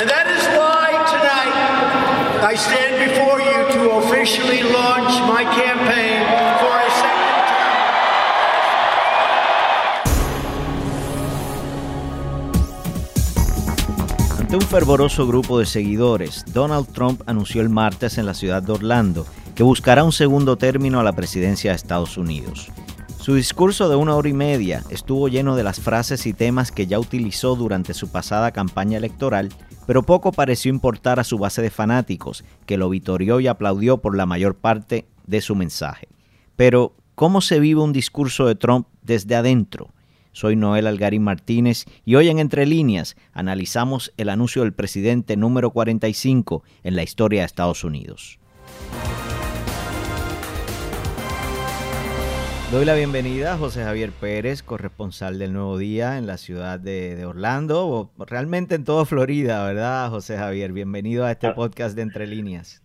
And that is why tonight I stand before you to officially launch my campaign for a second term. Ante un fervoroso grupo de seguidores, Donald Trump anunció el martes en la ciudad de Orlando que buscará un segundo término a la presidencia de Estados Unidos. Su discurso de una hora y media estuvo lleno de las frases y temas que ya utilizó durante su pasada campaña electoral, pero poco pareció importar a su base de fanáticos, que lo vitorió y aplaudió por la mayor parte de su mensaje. Pero, ¿cómo se vive un discurso de Trump desde adentro? Soy Noel Algarín Martínez y hoy en Entre Líneas analizamos el anuncio del presidente número 45 en la historia de Estados Unidos. Doy la bienvenida a José Javier Pérez, corresponsal del Nuevo Día en la ciudad de, Orlando, o realmente en toda Florida, ¿verdad, José Javier? Bienvenido a este ah. podcast de Entre Líneas.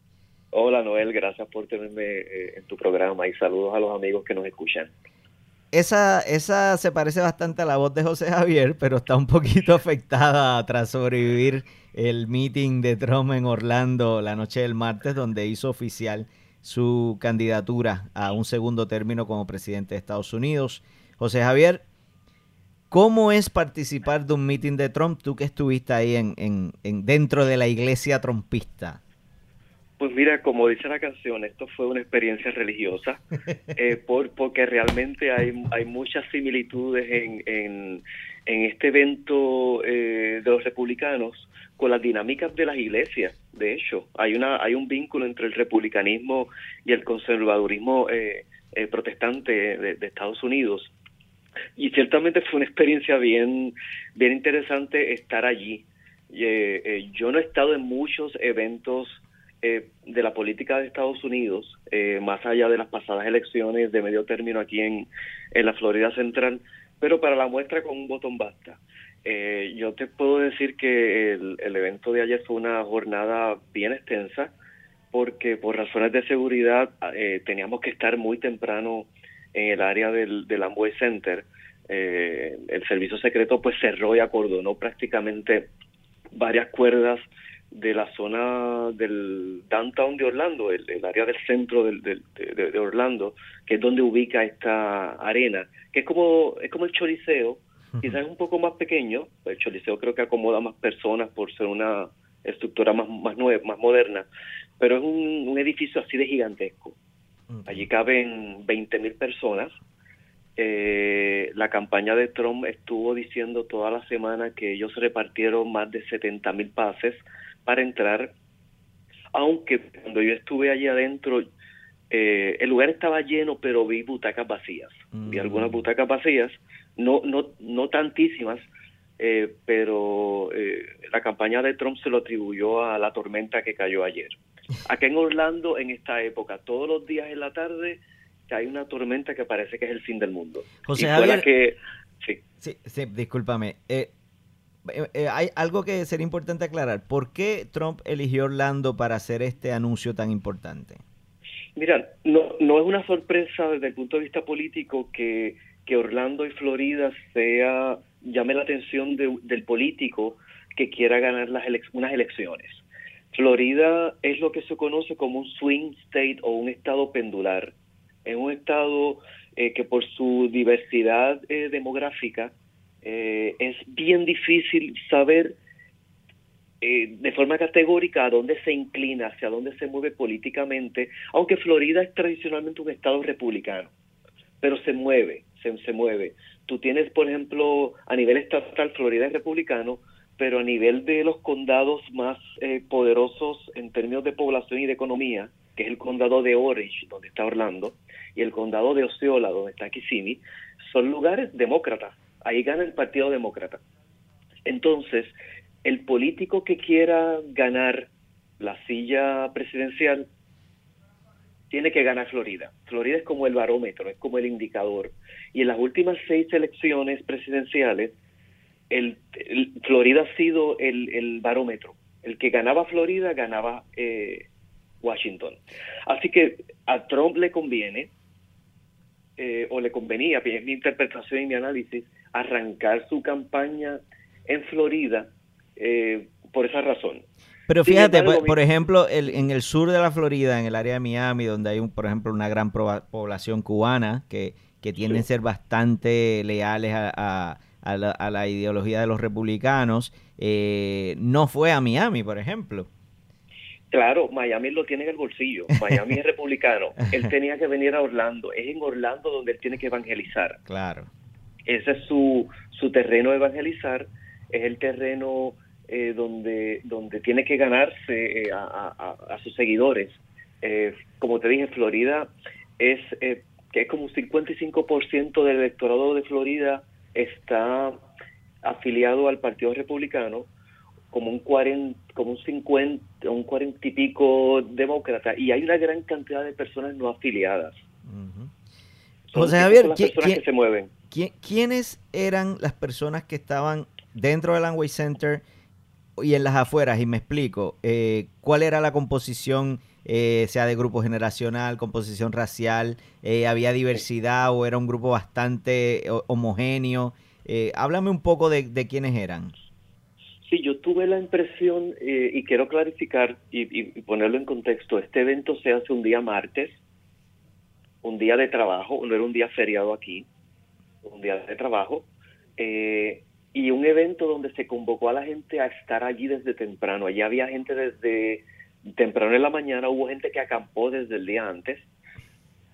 Hola, Noel, gracias por tenerme eh, en tu programa y saludos a los amigos que nos escuchan. Esa, esa se parece bastante a la voz de José Javier, pero está un poquito afectada tras sobrevivir el meeting de Trump en Orlando la noche del martes, donde hizo oficial su candidatura a un segundo término como presidente de Estados Unidos. José Javier, ¿cómo es participar de un meeting de Trump? Tú que estuviste ahí en, en, dentro de la iglesia trumpista. Pues mira, como dice la canción, esto fue una experiencia religiosa, eh, por, porque realmente hay, hay muchas similitudes en, en, en este evento eh, de los republicanos con las dinámicas de las iglesias. De hecho, hay una hay un vínculo entre el republicanismo y el conservadurismo eh, eh, protestante de, Estados Unidos. Y ciertamente fue una experiencia bien bien interesante estar allí. yo no he estado en muchos eventos de la política de Estados Unidos, más allá de las pasadas elecciones de medio término aquí en, en la Florida Central, pero para la muestra con un botón basta. Eh, yo te puedo decir que el, evento de ayer fue una jornada bien extensa porque por razones de seguridad eh, teníamos que estar muy temprano en el área del, del Amway Center. Eh, el servicio secreto pues cerró y acordonó prácticamente varias cuerdas de la zona del downtown de Orlando, el, área del centro del, de, Orlando, que es donde ubica esta arena, que es como es como el Choliseo, quizás es un poco más pequeño, el Choliseo creo que acomoda más personas por ser una estructura más más nueva, más moderna, pero es un, edificio así de gigantesco. Allí caben 20.000 mil personas. Eh, la campaña de Trump estuvo diciendo toda la semana que ellos repartieron más de 70.000 mil pases para entrar, aunque cuando yo estuve allí adentro, eh, el lugar estaba lleno, pero vi butacas vacías. Vi algunas mm. butacas vacías, no, no, no tantísimas, eh, pero eh, la campaña de Trump se lo atribuyó a la tormenta que cayó ayer. Aquí en Orlando, en esta época, todos los días en la tarde, hay una tormenta que parece que es el fin del mundo. José Javier, que, sí. Sí, sí, discúlpame. Eh, eh, eh, hay algo que sería importante aclarar. ¿Por qué Trump eligió Orlando para hacer este anuncio tan importante? Mira, no, no es una sorpresa desde el punto de vista político que, que Orlando y Florida sea llame la atención del político que quiera ganar las unas elecciones. Florida es lo que se conoce como un swing state o un estado pendular. Es un estado eh, que por su diversidad demográfica eh, es bien difícil saber eh, de forma categórica a dónde se inclina, hacia dónde se mueve políticamente, aunque Florida es tradicionalmente un estado republicano, pero se mueve, se, mueve. Tú tienes, por ejemplo, a nivel estatal, Florida es republicano, pero a nivel de los condados más eh, poderosos en términos de población y de economía, que es el condado de Orange, donde está Orlando, y el condado de Osceola, donde está Kissimmee, son lugares demócratas ahí gana el Partido Demócrata. Entonces, el político que quiera ganar la silla presidencial tiene que ganar Florida. Florida es como el barómetro, es como el indicador. Y en las últimas seis elecciones presidenciales, el, Florida ha sido el, barómetro. El que ganaba Florida ganaba eh, Washington. Así que a Trump le conviene, eh, o le convenía, es mi interpretación y mi análisis, arrancar su campaña en Florida eh, por esa razón. Pero fíjate, por, ejemplo, en el sur de la Florida, en el área de Miami, donde hay, un, por ejemplo, una gran población cubana que, que tienden a ser bastante leales a, la, ideología de los republicanos, eh, no fue a Miami, por ejemplo. Claro, Miami lo tiene en el bolsillo. Miami es republicano. Él tenía que venir a Orlando. Es en Orlando donde él tiene que evangelizar. Claro. Ese es su, su terreno de evangelizar. Es el terreno eh, donde, donde tiene que ganarse eh, a, sus seguidores. Eh, como te dije, Florida es que es como un 55% del electorado de Florida está afiliado al Partido Republicano como un 40, como un 50, un 40 y pico demócrata y hay una gran cantidad de personas no afiliadas. José Javier, que se mueven. ¿quiénes eran las personas que estaban dentro del Amway Center y en las afueras? Y me explico, eh, ¿cuál era la composición, eh, sea de grupo generacional, composición racial? Eh, ¿Había diversidad o era un grupo bastante homogéneo? háblame un poco de, de quiénes eran. Sí, yo tuve la impresión, eh, y quiero clarificar y, ponerlo en contexto, este evento se hace un día martes, un día de trabajo, no era un día feriado aquí, un día de trabajo, eh, y un evento donde se convocó a la gente a estar allí desde temprano. Allí había gente desde temprano en la mañana, hubo gente que acampó desde el día antes,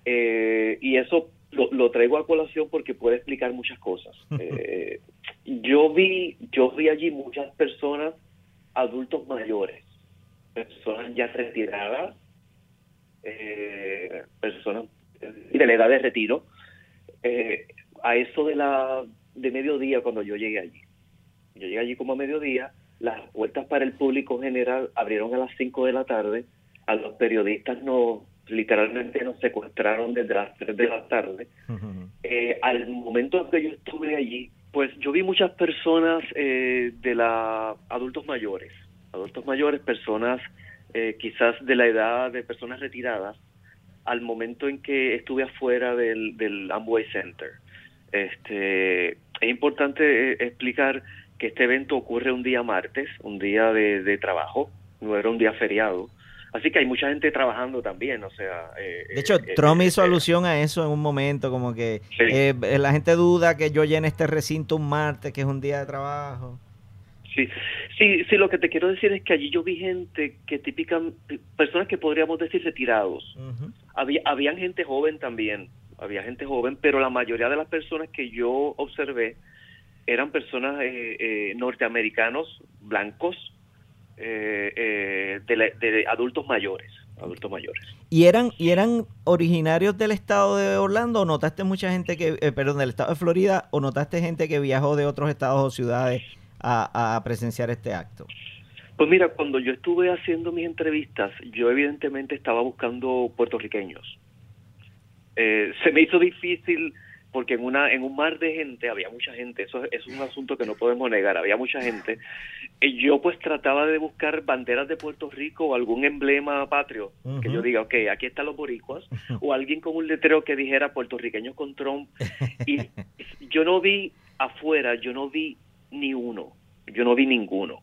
eh, y eso lo, traigo a colación porque puede explicar muchas cosas. Eh, yo vi, yo vi allí muchas personas, adultos mayores, personas ya retiradas, eh, personas de la edad de retiro, a eso de la de mediodía cuando yo llegué allí. Yo llegué allí como a mediodía, las puertas para el público general abrieron a las 5 de la tarde, a los periodistas no literalmente nos secuestraron desde las 3 de la tarde. Eh, al momento que yo estuve allí, pues yo vi muchas personas eh, de la adultos mayores, adultos mayores, personas eh, quizás de la edad de personas retiradas, al momento en que estuve afuera del, del Amway Center. Este, es importante explicar que este evento ocurre un día martes, un día de, de trabajo, no era un día feriado. Así que hay mucha gente trabajando también, o sea... Eh, de hecho, eh, Trump hizo eh, alusión a eso en un momento, como que la gente duda que yo llene este recinto un martes, que es un día de trabajo. Sí, sí, sí, lo que te quiero decir es que allí yo vi gente que típica, personas que podríamos decir retirados. Había, habían gente joven también, había gente joven, pero la mayoría de las personas que yo observé eran personas norteamericanos, blancos, eh, eh, de, adultos mayores adultos mayores. Y eran y eran originarios del estado de Orlando o notaste mucha gente que eh, perdón del estado de Florida o notaste gente que viajó de otros estados o ciudades a, presenciar este acto pues mira cuando yo estuve haciendo mis entrevistas yo evidentemente estaba buscando puertorriqueños se me hizo difícil porque en una en un mar de gente había mucha gente. Eso es un asunto que no podemos negar. Había mucha gente. Y yo pues trataba de buscar banderas de Puerto Rico o algún emblema patrio que yo diga ok aquí están los boricuas o alguien con un letrero que dijera puertorriqueños con Trump. Y yo no vi afuera yo no vi ni uno. Yo no vi ninguno.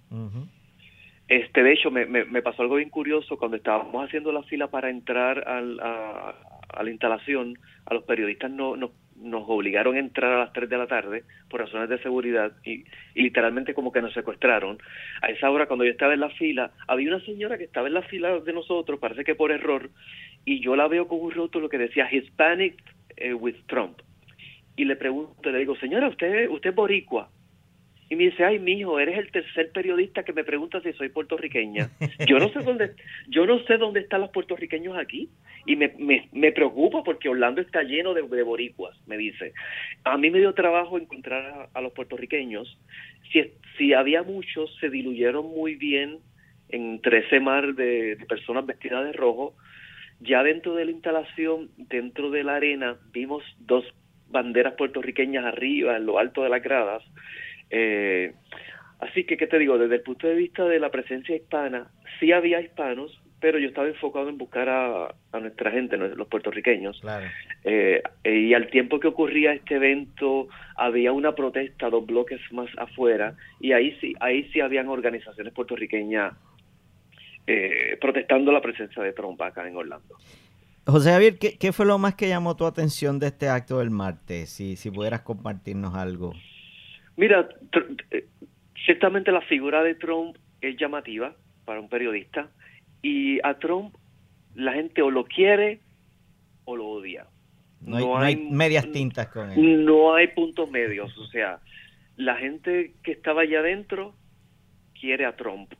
Este de hecho me, me, pasó algo bien curioso cuando estábamos haciendo la fila para entrar al, a, a la instalación a los periodistas no, no nos obligaron a entrar a las 3 de la tarde por razones de seguridad y, literalmente como que nos secuestraron. A esa hora cuando yo estaba en la fila, había una señora que estaba en la fila de nosotros, parece que por error, y yo la veo con un rótulo que decía Hispanic eh, with Trump. Y le pregunto, le digo, señora, ¿usted, usted es boricua? Y me dice, ay, mijo, eres el tercer periodista que me pregunta si soy puertorriqueña. Yo no sé dónde, yo no sé dónde están los puertorriqueños aquí. Y me, me, me preocupa porque Orlando está lleno de, boricuas, me dice. A mí me dio trabajo encontrar a, los puertorriqueños. Si, si había muchos, se diluyeron muy bien entre ese mar de, de personas vestidas de rojo. Ya dentro de la instalación, dentro de la arena, vimos dos banderas puertorriqueñas arriba, en lo alto de las gradas eh, así que, ¿qué te digo? Desde el punto de vista de la presencia hispana, sí había hispanos, pero yo estaba enfocado en buscar a, nuestra gente, los puertorriqueños. Eh, y al tiempo que ocurría este evento, había una protesta dos bloques más afuera, y ahí sí, ahí sí habían organizaciones puertorriqueñas eh, protestando la presencia de Trump acá en Orlando. José Javier, ¿qué, fue lo más que llamó tu atención de este acto del martes? Si, si pudieras compartirnos algo. Mira, eh, ciertamente la figura de Trump es llamativa para un periodista y a Trump la gente o lo quiere o lo odia. No hay, medias tintas con él. No hay puntos medios, o sea, la gente que estaba allá adentro quiere a Trump,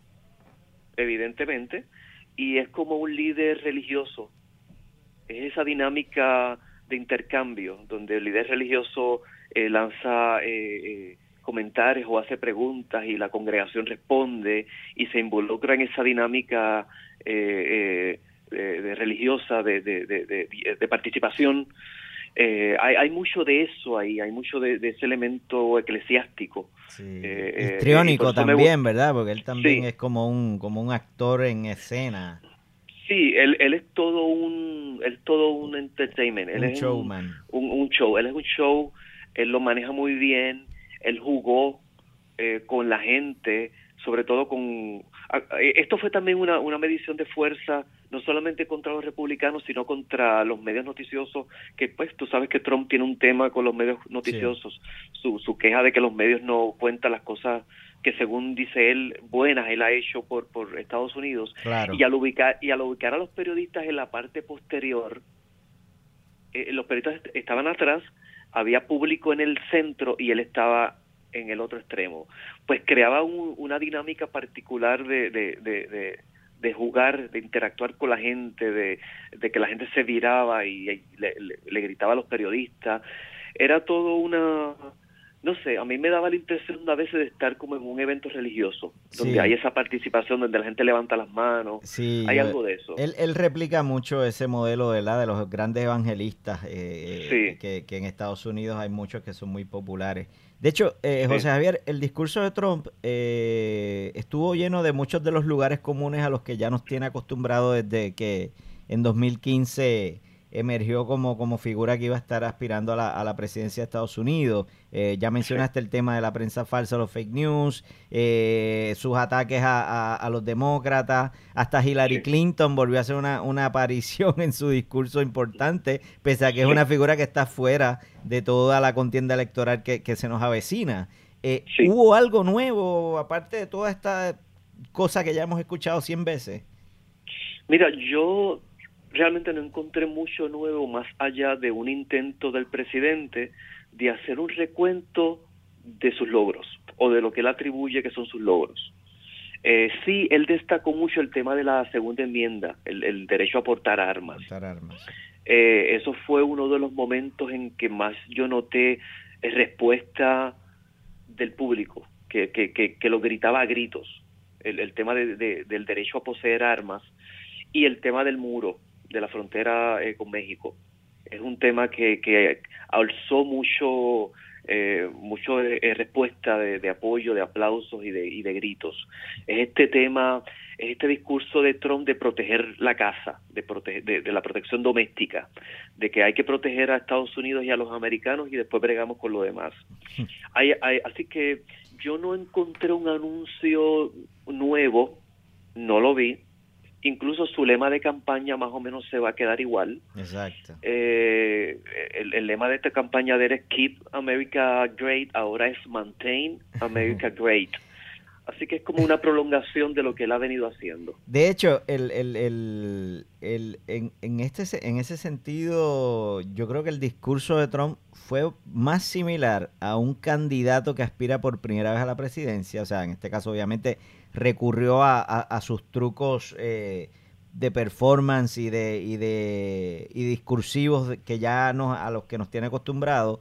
evidentemente, y es como un líder religioso. Es esa dinámica de intercambio, donde el líder religioso eh, lanza eh, eh, comentarios o hace preguntas y la congregación responde y se involucra en esa dinámica de, religiosa de, de participación. hay, hay, mucho de eso ahí, hay mucho de, ese elemento eclesiástico. Sí. Histriónico también, ¿verdad? Porque él también es como un, como un actor en escena. Sí, él, él es todo un, él todo un entertainment. Él un es showman. Un, un, show, él es un show, él lo maneja muy bien, él jugó eh, con la gente, sobre todo con... Esto fue también una, una medición de fuerza, no solamente contra los republicanos, sino contra los medios noticiosos, que pues tú sabes que Trump tiene un tema con los medios noticiosos, su, su queja de que los medios no cuentan las cosas que según dice él, buenas él ha hecho por, por Estados Unidos. Y, al ubicar, y al ubicar a los periodistas en la parte posterior, eh, los periodistas estaban atrás, había público en el centro y él estaba en el otro extremo. Pues creaba una dinámica particular de, de, de, jugar, de interactuar con la gente, de, que la gente se viraba y, le gritaba a los periodistas. Era todo una no sé, a mí me daba la impresión a veces de estar como en un evento religioso, donde hay esa participación, donde la gente levanta las manos, sí, hay algo de eso. Él, él replica mucho ese modelo de, la, de los grandes evangelistas, eh, que, que, en Estados Unidos hay muchos que son muy populares. De hecho, eh, José Javier, el discurso de Trump eh, estuvo lleno de muchos de los lugares comunes a los que ya nos tiene acostumbrado desde que en 2015 emergió como, como figura que iba a estar aspirando a la, a la presidencia de Estados Unidos. Eh, ya mencionaste el tema de la prensa falsa, los fake news, eh, sus ataques a, a, los demócratas, hasta Hillary Clinton volvió a hacer una, una, aparición en su discurso importante, pese a que es una figura que está fuera de toda la contienda electoral que, que se nos avecina. Eh, ¿Hubo algo nuevo, aparte de toda esta cosa que ya hemos escuchado cien veces? Mira, yo realmente no encontré mucho nuevo más allá de un intento del presidente de hacer un recuento de sus logros o de lo que él atribuye que son sus logros. Eh, sí, él destacó mucho el tema de la segunda enmienda, el, derecho a portar armas. armas. Eh, eso fue uno de los momentos en que más yo noté respuesta del público, que, que, que, lo gritaba a gritos, el, tema de, del derecho a poseer armas y el tema del muro de la frontera eh, con México. Es un tema que, que alzó mucho, eh, mucho eh, respuesta de, apoyo, de aplausos y de, y de gritos. Es este tema, es este discurso de Trump de proteger la casa, de, proteger, de, la protección doméstica, de que hay que proteger a Estados Unidos y a los americanos y después bregamos con lo demás. Hay, así que yo no encontré un anuncio nuevo, no lo vi, incluso su lema de campaña más o menos se va a quedar igual. Exacto. Eh, el, lema de esta campaña de él es Keep America Great, ahora es Maintain America Great. Así que es como una prolongación de lo que él ha venido haciendo. De hecho, el, el en, en, este, en ese sentido, yo creo que el discurso de Trump fue más similar a un candidato que aspira por primera vez a la presidencia. O sea, en este caso, obviamente, recurrió a, sus trucos eh, de performance y de, y de y discursivos que ya nos, a los que nos tiene acostumbrados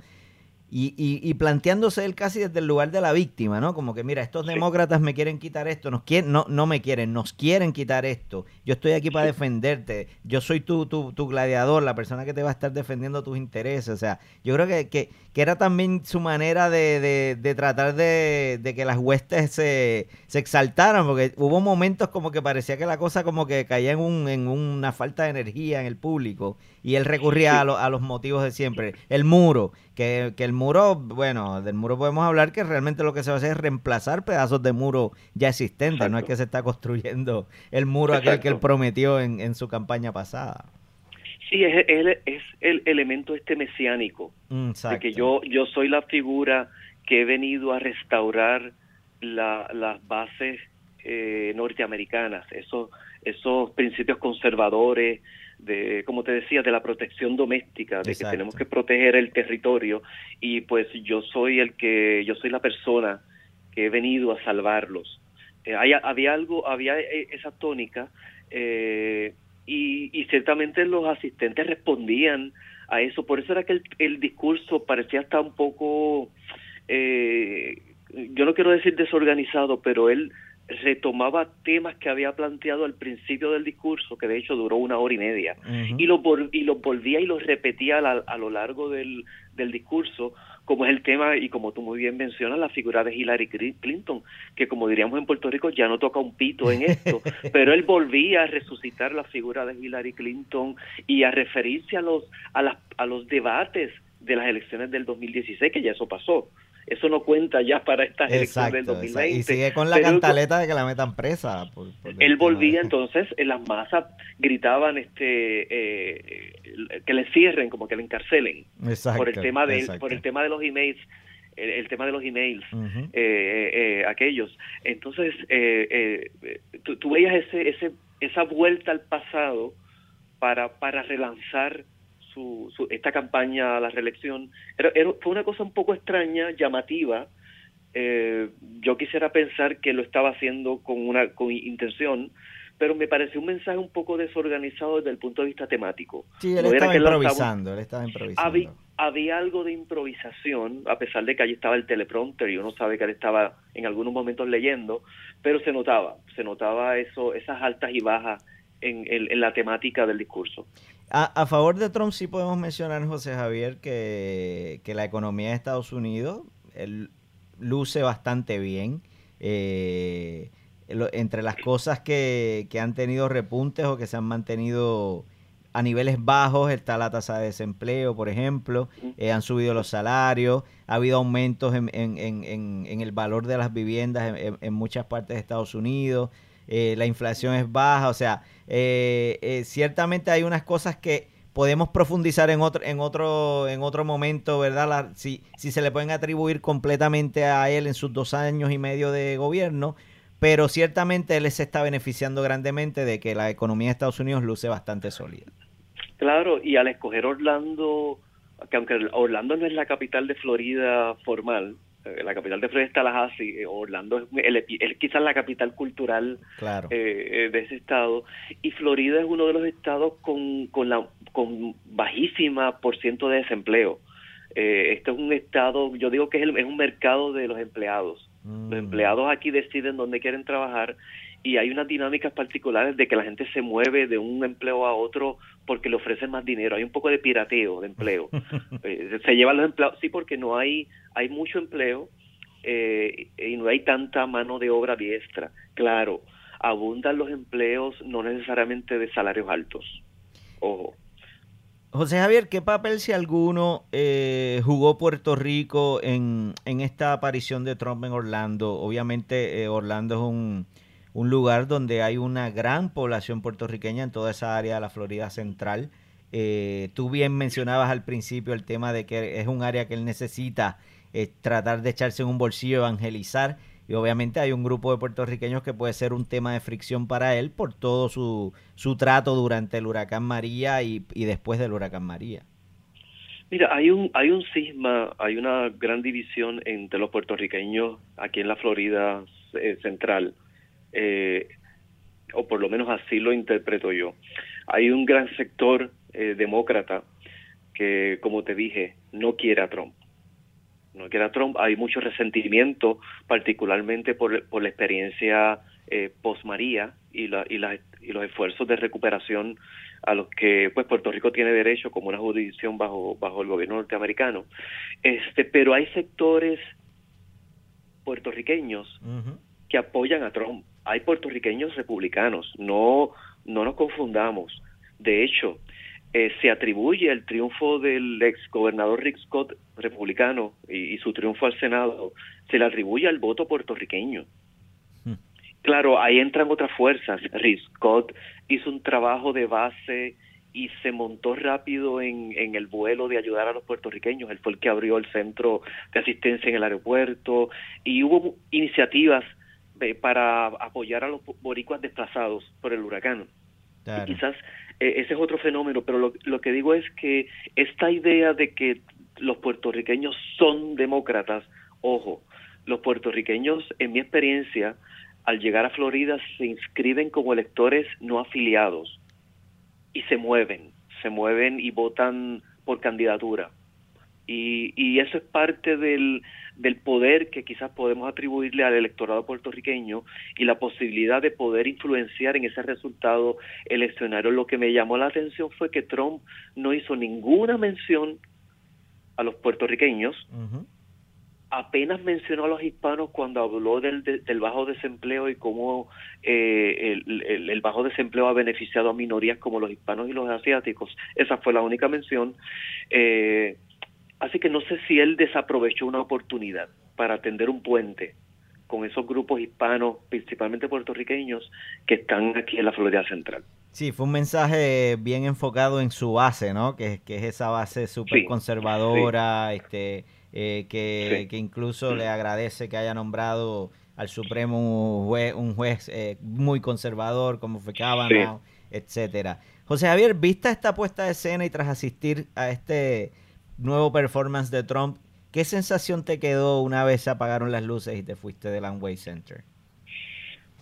y, y, planteándose él casi desde el lugar de la víctima, ¿no? Como que, mira, estos demócratas me quieren quitar esto, nos quieren, no, no me quieren, nos quieren quitar esto. Yo estoy aquí para defenderte, yo soy tu, tu, tu, gladiador, la persona que te va a estar defendiendo tus intereses. O sea, yo creo que, que, que era también su manera de, de, de tratar de, de, que las huestes se, se, exaltaran, porque hubo momentos como que parecía que la cosa como que caía en, un, en una falta de energía en el público y él recurría a, a los motivos de siempre. El muro, que, que el muro, bueno, del muro podemos hablar que realmente lo que se va a hacer es reemplazar pedazos de muro ya existentes, no es que se está construyendo el muro aquel que él prometió en, en su campaña pasada. Sí, es, es, el elemento este mesiánico, mm, de que yo, yo soy la figura que he venido a restaurar las bases eh, norteamericanas, esos, esos principios conservadores, de, como te decía, de la protección doméstica, de que tenemos que proteger el territorio. Y pues yo soy el que, yo soy la persona que he venido a salvarlos. Eh, había algo, había eh, esa tónica eh, y, y, ciertamente los asistentes respondían a eso, por eso era que el, discurso parecía estar un poco, yo no quiero decir desorganizado, pero él retomaba temas que había planteado al principio del discurso, que de hecho duró una hora y media, y, los y los volvía y los repetía a, lo largo del, del, discurso, como es el tema, y como tú muy bien mencionas, la figura de Hillary Clinton, que como diríamos en Puerto Rico ya no toca un pito en esto, pero él volvía a resucitar la figura de Hillary Clinton y a referirse a los, a, las, a los debates de las elecciones del 2016, que ya eso pasó eso no cuenta ya para estas elecciones del 2020. Y sigue con la cantaleta de que la metan presa. él volvía entonces, en las masas gritaban este eh, que le cierren, como que le encarcelen por el tema de por el tema de los emails el, tema de los emails, eh, eh, aquellos. Entonces, tú, veías ese, ese, esa vuelta al pasado para, para relanzar esta campaña a la reelección. Era, fue una cosa un poco extraña, llamativa. Eh, yo quisiera pensar que lo estaba haciendo con una con intención, pero me pareció un mensaje un poco desorganizado desde el punto de vista temático. Sí, él, estaba, improvisando, él estaba improvisando. Había, algo de improvisación, a pesar de que allí estaba el teleprompter y uno sabe que él estaba en algunos momentos leyendo, pero se notaba, se notaba eso, esas altas y bajas en, en la temática del discurso. A, favor de Trump sí podemos mencionar, José Javier, que, la economía de Estados Unidos luce bastante bien. Eh, entre las cosas que, han tenido repuntes o que se han mantenido a niveles bajos está la tasa de desempleo, por ejemplo, eh, han subido los salarios, ha habido aumentos en, el valor de las viviendas en, muchas partes de Estados Unidos, eh, la inflación es baja, o sea, eh, eh, ciertamente hay unas cosas que podemos profundizar en otro, en otro, en otro momento, ¿verdad? si, si se le pueden atribuir completamente a él en sus dos años y medio de gobierno, pero ciertamente él se está beneficiando grandemente de que la economía de Estados Unidos luce bastante sólida. Claro, y al escoger Orlando, que aunque Orlando no es la capital de Florida formal, la capital de Florida está Tallahassee, eh, Orlando es, quizás la capital cultural eh, de ese estado, y Florida es uno de los estados con, con, la, con bajísima por ciento de desempleo. Eh, este es un estado, yo digo que es, es un mercado de los empleados. Los mm. empleados aquí deciden dónde quieren trabajar y hay unas dinámicas particulares de que la gente se mueve de un empleo a otro porque le ofrecen más dinero. Hay un poco de pirateo de empleo. Eh, se llevan los empleados, sí, porque no hay, hay mucho empleo eh, y no hay tanta mano de obra diestra. Claro, abundan los empleos no necesariamente de salarios altos. Ojo. José Javier, ¿qué papel, si alguno, eh, jugó Puerto Rico en, en esta aparición de Trump en Orlando? Obviamente, Orlando es un, un lugar donde hay una gran población puertorriqueña en toda esa área de la Florida Central. Eh, tú bien mencionabas al principio el tema de que es un área que él necesita tratar de echarse en un bolsillo, evangelizar. Y obviamente hay un grupo de puertorriqueños que puede ser un tema de fricción para él por todo su, su trato durante el huracán María y, después del huracán María. Mira, hay un, hay un cisma, hay una gran división entre los puertorriqueños aquí en la Florida eh, Central eh, o por lo menos así lo interpreto yo. Hay un gran sector eh, demócrata que, como te dije, no quiere a Trump. No quiere a Trump. Hay mucho resentimiento, particularmente por, por la experiencia eh, post-María y, la, y, la, y los esfuerzos de recuperación a los que pues Puerto Rico tiene derecho como una jurisdicción bajo bajo el gobierno norteamericano este pero hay sectores puertorriqueños que apoyan a Trump hay puertorriqueños republicanos, no, no nos confundamos. De hecho, eh, se atribuye el triunfo del ex gobernador Rick Scott, republicano, y, su triunfo al Senado, se le atribuye al voto puertorriqueño. Hmm. Claro, ahí entran otras fuerzas. Rick Scott hizo un trabajo de base y se montó rápido en, en, el vuelo de ayudar a los puertorriqueños. Él fue el que abrió el centro de asistencia en el aeropuerto y hubo iniciativas eh, para apoyar a los boricuas desplazados por el huracán. Y quizás eh, ese es otro fenómeno, pero lo, lo que digo es que esta idea de que los puertorriqueños son demócratas, ojo, los puertorriqueños, en mi experiencia, al llegar a Florida se inscriben como electores no afiliados y se mueven, se mueven y votan por candidatura. Y, y eso es parte del, del poder que quizás podemos atribuirle al electorado puertorriqueño y la posibilidad de poder influenciar en ese resultado eleccionario. Lo que me llamó la atención fue que Trump no hizo ninguna mención a los puertorriqueños, apenas mencionó a los hispanos cuando habló del, del bajo desempleo y cómo eh, el, el, bajo desempleo ha beneficiado a minorías como los hispanos y los asiáticos. Esa fue la única mención. Eh, así que no sé si él desaprovechó una oportunidad para atender un puente con esos grupos hispanos, principalmente puertorriqueños, que están aquí en la Florida Central. Sí, fue un mensaje bien enfocado en su base, ¿no? Que, que es esa base súper conservadora, este eh, que, que, incluso le agradece que haya nombrado al Supremo un juez, un juez eh, muy conservador como fue Kavanaugh, etcétera. José Javier, ¿vista esta puesta de escena y tras asistir a este nuevo performance de Trump, qué sensación te quedó una vez se apagaron las luces y te fuiste del Amway Center?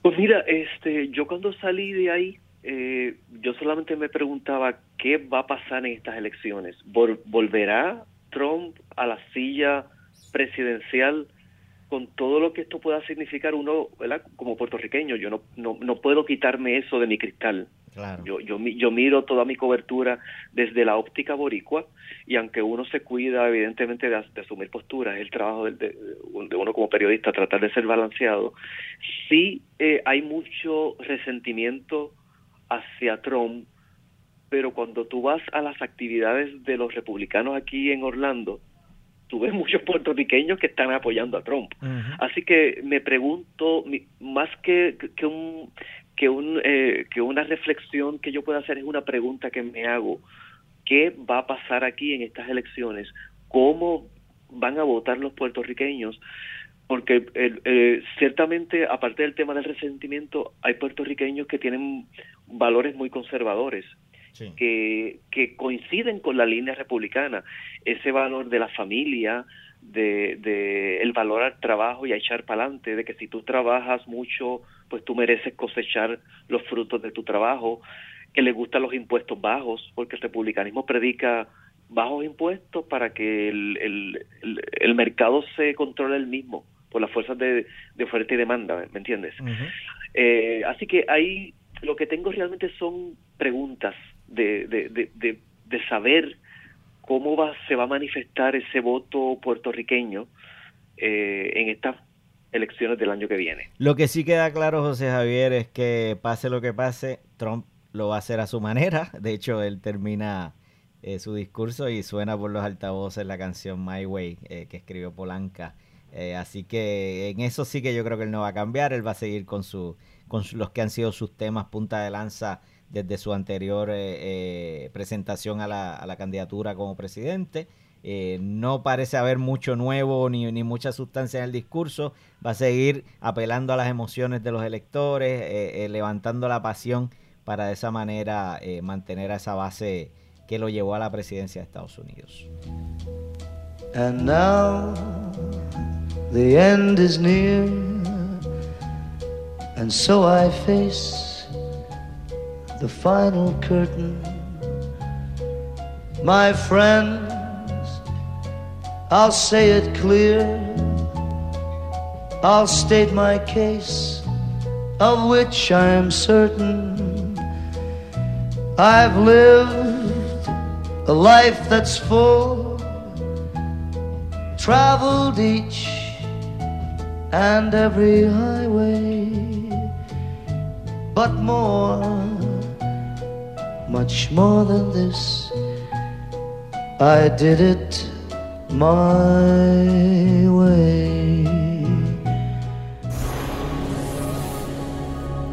Pues mira, este, yo cuando salí de ahí, eh, yo solamente me preguntaba qué va a pasar en estas elecciones. ¿Volverá Trump a la silla presidencial con todo lo que esto pueda significar uno, ¿verdad? Como puertorriqueño, yo no, no, no puedo quitarme eso de mi cristal. Yo, yo, yo miro toda mi cobertura desde la óptica boricua y aunque uno se cuida evidentemente de, asumir posturas, es el trabajo de, de, uno como periodista tratar de ser balanceado, sí eh, hay mucho resentimiento hacia Trump pero cuando tú vas a las actividades de los republicanos aquí en Orlando, tú ves muchos puertorriqueños que están apoyando a Trump. Así que me pregunto, más que, que un que un eh, que una reflexión que yo pueda hacer es una pregunta que me hago. Qué va a pasar aquí en estas elecciones cómo van a votar los puertorriqueños porque eh, ciertamente aparte del tema del resentimiento hay puertorriqueños que tienen valores muy conservadores que, que coinciden con la línea republicana, ese valor de la familia, de, de el valor al trabajo y a echar para adelante, de que si tú trabajas mucho, pues tú mereces cosechar los frutos de tu trabajo, que le gustan los impuestos bajos, porque el republicanismo predica bajos impuestos para que el, el, el, mercado se controle el mismo por las fuerzas de, de oferta y demanda, ¿me entiendes? eh, así que ahí lo que tengo realmente son preguntas de, de, de, de saber cómo va, se va a manifestar ese voto puertorriqueño eh, en estas elecciones del año que viene. Lo que sí queda claro, José Javier, es que pase lo que pase, Trump lo va a hacer a su manera. De hecho, él termina eh, su discurso y suena por los altavoces la canción My Way eh, que escribió Polanca. así que en eso sí que yo creo que él no va a cambiar. Él va a seguir con, su, con los que han sido sus temas punta de lanza desde su anterior eh, eh, presentación a la, candidatura como presidente. Eh, no parece haber mucho nuevo ni, ni, mucha sustancia en el discurso. Va a seguir apelando a las emociones de los electores, levantando la pasión para de esa manera mantener a esa base que lo llevó a la presidencia de Estados Unidos. And now the end is near, and so I face the final curtain. My friends, I'll say it clear. I'll state my case, of which I am certain. I've lived a life that's full, traveled each and every highway, but more much more than this. I did it my way.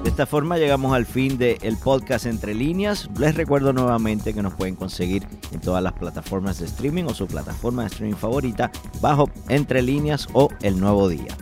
De esta forma llegamos al fin del el podcast Entre Líneas. Les recuerdo nuevamente que nos pueden conseguir en todas las plataformas de streaming o su plataforma de streaming favorita bajo Entre Líneas o El Nuevo Día.